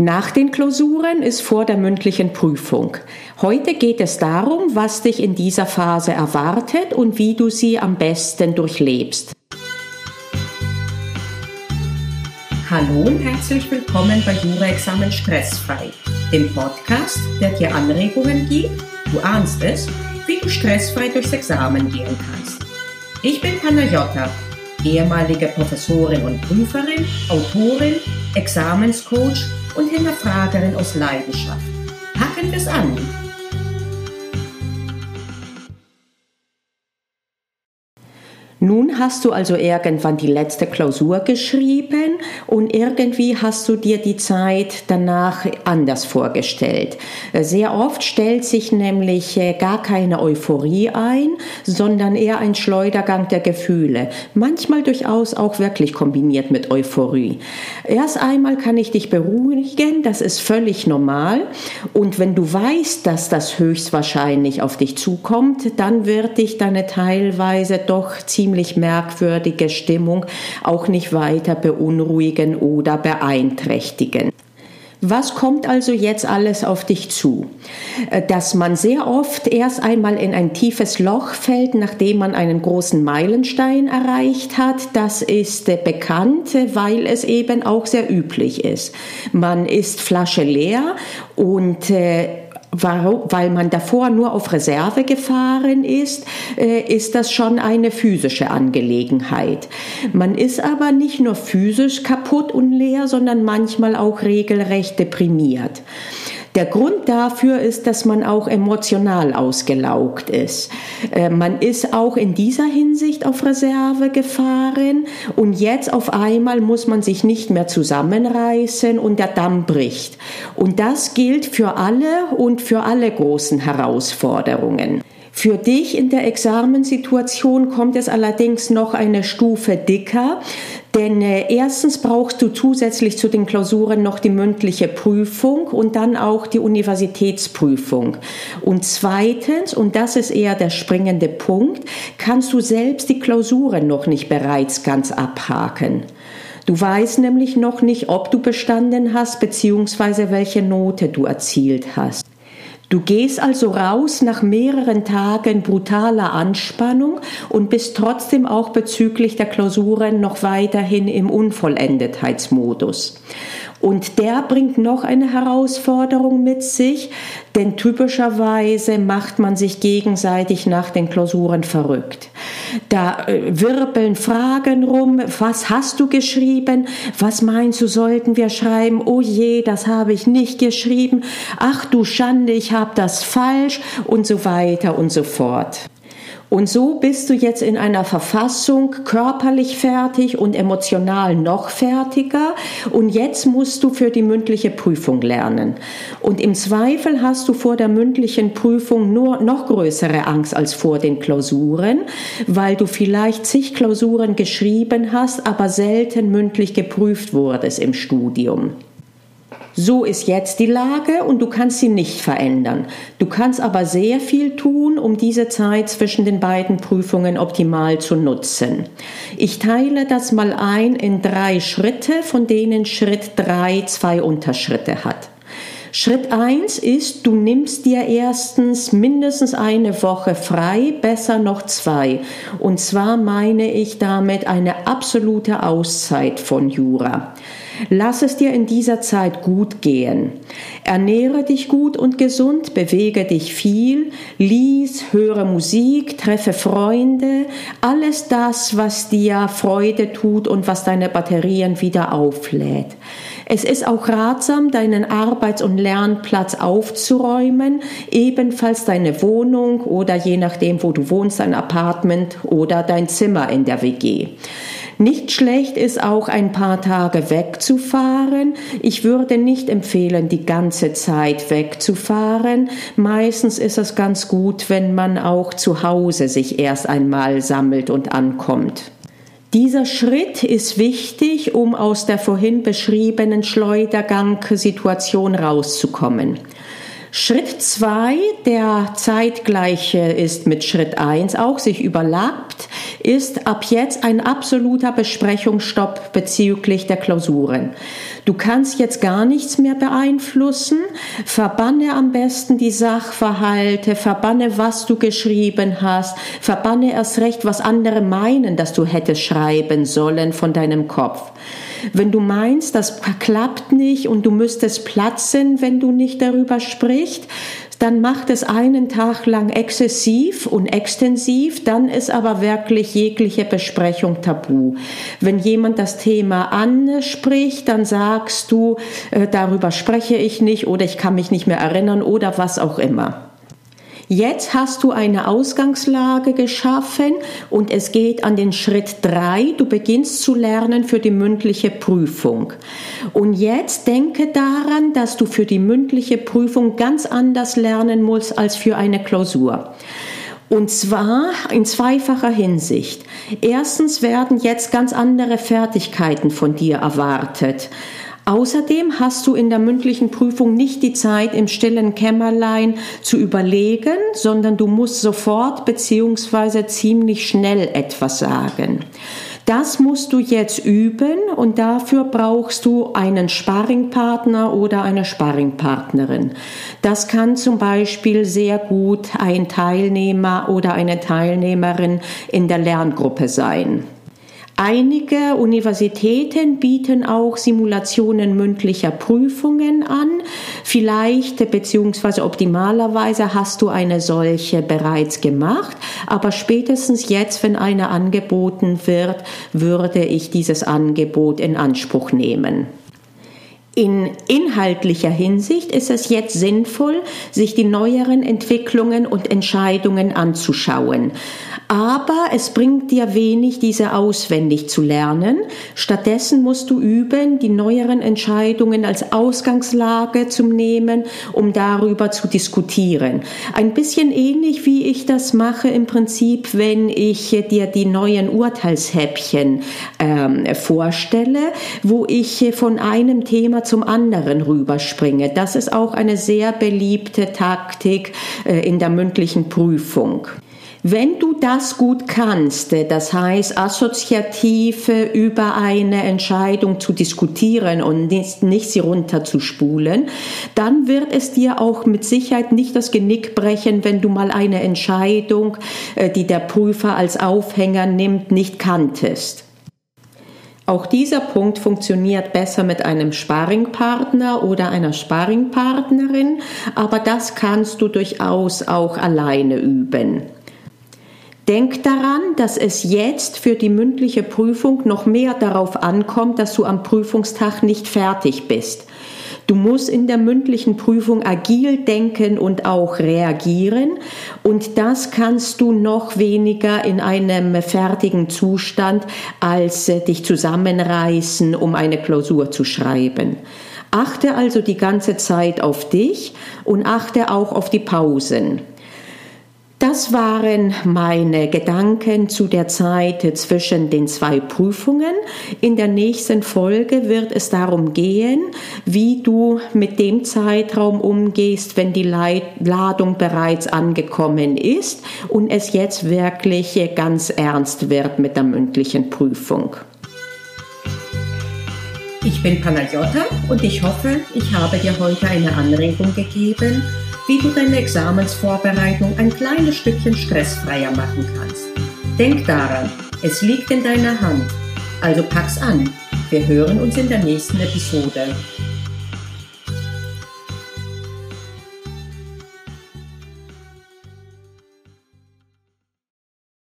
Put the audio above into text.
Nach den Klausuren ist vor der mündlichen Prüfung. Heute geht es darum, was dich in dieser Phase erwartet und wie du sie am besten durchlebst. Hallo und herzlich willkommen bei Jura-Examen Stressfrei, dem Podcast, der dir Anregungen gibt, du ahnst es, wie du stressfrei durchs Examen gehen kannst. Ich bin Panayota, ehemalige Professorin und Prüferin, Autorin, Examenscoach und Hinterfragerin aus Leidenschaft. Packen es an! Nun hast du also irgendwann die letzte Klausur geschrieben und irgendwie hast du dir die Zeit danach anders vorgestellt. Sehr oft stellt sich nämlich äh, gar keine Euphorie ein, sondern eher ein Schleudergang der Gefühle. Manchmal durchaus auch wirklich kombiniert mit Euphorie. Erst einmal kann ich dich beruhigen, das ist völlig normal. Und wenn du weißt, dass das höchstwahrscheinlich auf dich zukommt, dann wird dich deine teilweise doch ziemlich ziemlich merkwürdige Stimmung auch nicht weiter beunruhigen oder beeinträchtigen. Was kommt also jetzt alles auf dich zu? Äh, dass man sehr oft erst einmal in ein tiefes Loch fällt, nachdem man einen großen Meilenstein erreicht hat, das ist äh, bekannt, weil es eben auch sehr üblich ist. Man ist Flasche leer und weil man davor nur auf Reserve gefahren ist, äh, ist das schon eine physische Angelegenheit. Man ist aber nicht nur physisch kaputt und leer, sondern manchmal auch regelrecht deprimiert. Der Grund dafür ist, dass man auch emotional ausgelaugt ist. Äh, man ist auch in dieser Hinsicht auf Reserve gefahren und jetzt auf einmal muss man sich nicht mehr zusammenreißen und der Damm bricht. Und das gilt für alle und für alle großen Herausforderungen. Für dich in der Examensituation kommt es allerdings noch eine Stufe dicker, denn äh, erstens brauchst du zusätzlich zu den Klausuren noch die mündliche Prüfung und dann auch die Universitätsprüfung. Und zweitens, und das ist eher der springende Punkt, kannst du selbst die Klausuren noch nicht bereits ganz abhaken. Du weißt nämlich noch nicht, ob du bestanden hast, beziehungsweise welche Note du erzielt hast. Du gehst also raus nach mehreren Tagen brutaler Anspannung und bist trotzdem auch bezüglich der Klausuren noch weiterhin im Unvollendetheitsmodus. Und der bringt noch eine Herausforderung mit sich, denn typischerweise macht man sich gegenseitig nach den Klausuren verrückt. Da äh, wirbeln Fragen rum, was hast du geschrieben? Was meinst du, sollten wir schreiben? Oh je, das habe ich nicht geschrieben. Ach du Schande, ich habe das falsch und so weiter und so fort. Und so bist du jetzt in einer Verfassung körperlich fertig und emotional noch fertiger. Und jetzt musst du für die mündliche Prüfung lernen. Und im Zweifel hast du vor der mündlichen Prüfung nur noch größere Angst als vor den Klausuren, weil du vielleicht zig Klausuren geschrieben hast, aber selten mündlich geprüft wurdest im Studium. So ist jetzt die Lage und du kannst sie nicht verändern. Du kannst aber sehr viel tun, um diese Zeit zwischen den beiden Prüfungen optimal zu nutzen. Ich teile das mal ein in drei Schritte, von denen Schritt drei zwei Unterschritte hat. Schritt eins ist, du nimmst dir erstens mindestens eine Woche frei, besser noch zwei. Und zwar meine ich damit eine absolute Auszeit von Jura. Lass es dir in dieser Zeit gut gehen. Ernähre dich gut und gesund, bewege dich viel, lies, höre Musik, treffe Freunde, alles das, was dir Freude tut und was deine Batterien wieder auflädt. Es ist auch ratsam, deinen Arbeits- und Lernplatz aufzuräumen, ebenfalls deine Wohnung oder je nachdem, wo du wohnst, dein Apartment oder dein Zimmer in der WG. Nicht schlecht ist auch ein paar Tage wegzufahren. Ich würde nicht empfehlen, die ganze Zeit wegzufahren. Meistens ist es ganz gut, wenn man auch zu Hause sich erst einmal sammelt und ankommt. Dieser Schritt ist wichtig, um aus der vorhin beschriebenen Schleudergang-Situation rauszukommen. Schritt 2, der zeitgleich ist mit Schritt 1, auch sich überlappt, ist ab jetzt ein absoluter Besprechungsstopp bezüglich der Klausuren. Du kannst jetzt gar nichts mehr beeinflussen. Verbanne am besten die Sachverhalte, verbanne, was du geschrieben hast, verbanne erst recht, was andere meinen, dass du hättest schreiben sollen von deinem Kopf. Wenn du meinst, das klappt nicht und du müsstest platzen, wenn du nicht darüber sprichst, dann macht es einen Tag lang exzessiv und extensiv, dann ist aber wirklich jegliche Besprechung tabu. Wenn jemand das Thema anspricht, dann sagst du, äh, darüber spreche ich nicht oder ich kann mich nicht mehr erinnern oder was auch immer. Jetzt hast du eine Ausgangslage geschaffen und es geht an den Schritt drei. Du beginnst zu lernen für die mündliche Prüfung. Und jetzt denke daran, dass du für die mündliche Prüfung ganz anders lernen musst als für eine Klausur. Und zwar in zweifacher Hinsicht. Erstens werden jetzt ganz andere Fertigkeiten von dir erwartet. Außerdem hast du in der mündlichen Prüfung nicht die Zeit, im stillen Kämmerlein zu überlegen, sondern du musst sofort beziehungsweise ziemlich schnell etwas sagen. Das musst du jetzt üben und dafür brauchst du einen Sparringpartner oder eine Sparringpartnerin. Das kann zum Beispiel sehr gut ein Teilnehmer oder eine Teilnehmerin in der Lerngruppe sein. Einige Universitäten bieten auch Simulationen mündlicher Prüfungen an. Vielleicht beziehungsweise optimalerweise hast du eine solche bereits gemacht, aber spätestens jetzt, wenn eine angeboten wird, würde ich dieses Angebot in Anspruch nehmen. In inhaltlicher Hinsicht ist es jetzt sinnvoll, sich die neueren Entwicklungen und Entscheidungen anzuschauen. Aber es bringt dir wenig, diese auswendig zu lernen. Stattdessen musst du üben, die neueren Entscheidungen als Ausgangslage zu nehmen, um darüber zu diskutieren. Ein bisschen ähnlich wie ich das mache im Prinzip, wenn ich dir die neuen Urteilshäppchen ähm, vorstelle, wo ich von einem Thema zum anderen rüberspringe. Das ist auch eine sehr beliebte Taktik äh, in der mündlichen Prüfung. Wenn du das gut kannst, äh, das heißt assoziativ über eine Entscheidung zu diskutieren und nicht, nicht sie runterzuspulen, dann wird es dir auch mit Sicherheit nicht das Genick brechen, wenn du mal eine Entscheidung, äh, die der Prüfer als Aufhänger nimmt, nicht kanntest. Auch dieser Punkt funktioniert besser mit einem Sparringpartner oder einer Sparringpartnerin, aber das kannst du durchaus auch alleine üben. Denk daran, dass es jetzt für die mündliche Prüfung noch mehr darauf ankommt, dass du am Prüfungstag nicht fertig bist. Du musst in der mündlichen Prüfung agil denken und auch reagieren. Und das kannst du noch weniger in einem fertigen Zustand, als äh, dich zusammenreißen, um eine Klausur zu schreiben. Achte also die ganze Zeit auf dich und achte auch auf die Pausen. Das waren meine Gedanken zu der Zeit zwischen den zwei Prüfungen. In der nächsten Folge wird es darum gehen, wie du mit dem Zeitraum umgehst, wenn die Ladung bereits angekommen ist und es jetzt wirklich ganz ernst wird mit der mündlichen Prüfung. Ich bin Panagiotta und ich hoffe, ich habe dir heute eine Anregung gegeben, wie du deine Examensvorbereitung ein kleines Stückchen stressfreier machen kannst. Denk daran, es liegt in deiner Hand. Also pack's an. Wir hören uns in der nächsten Episode.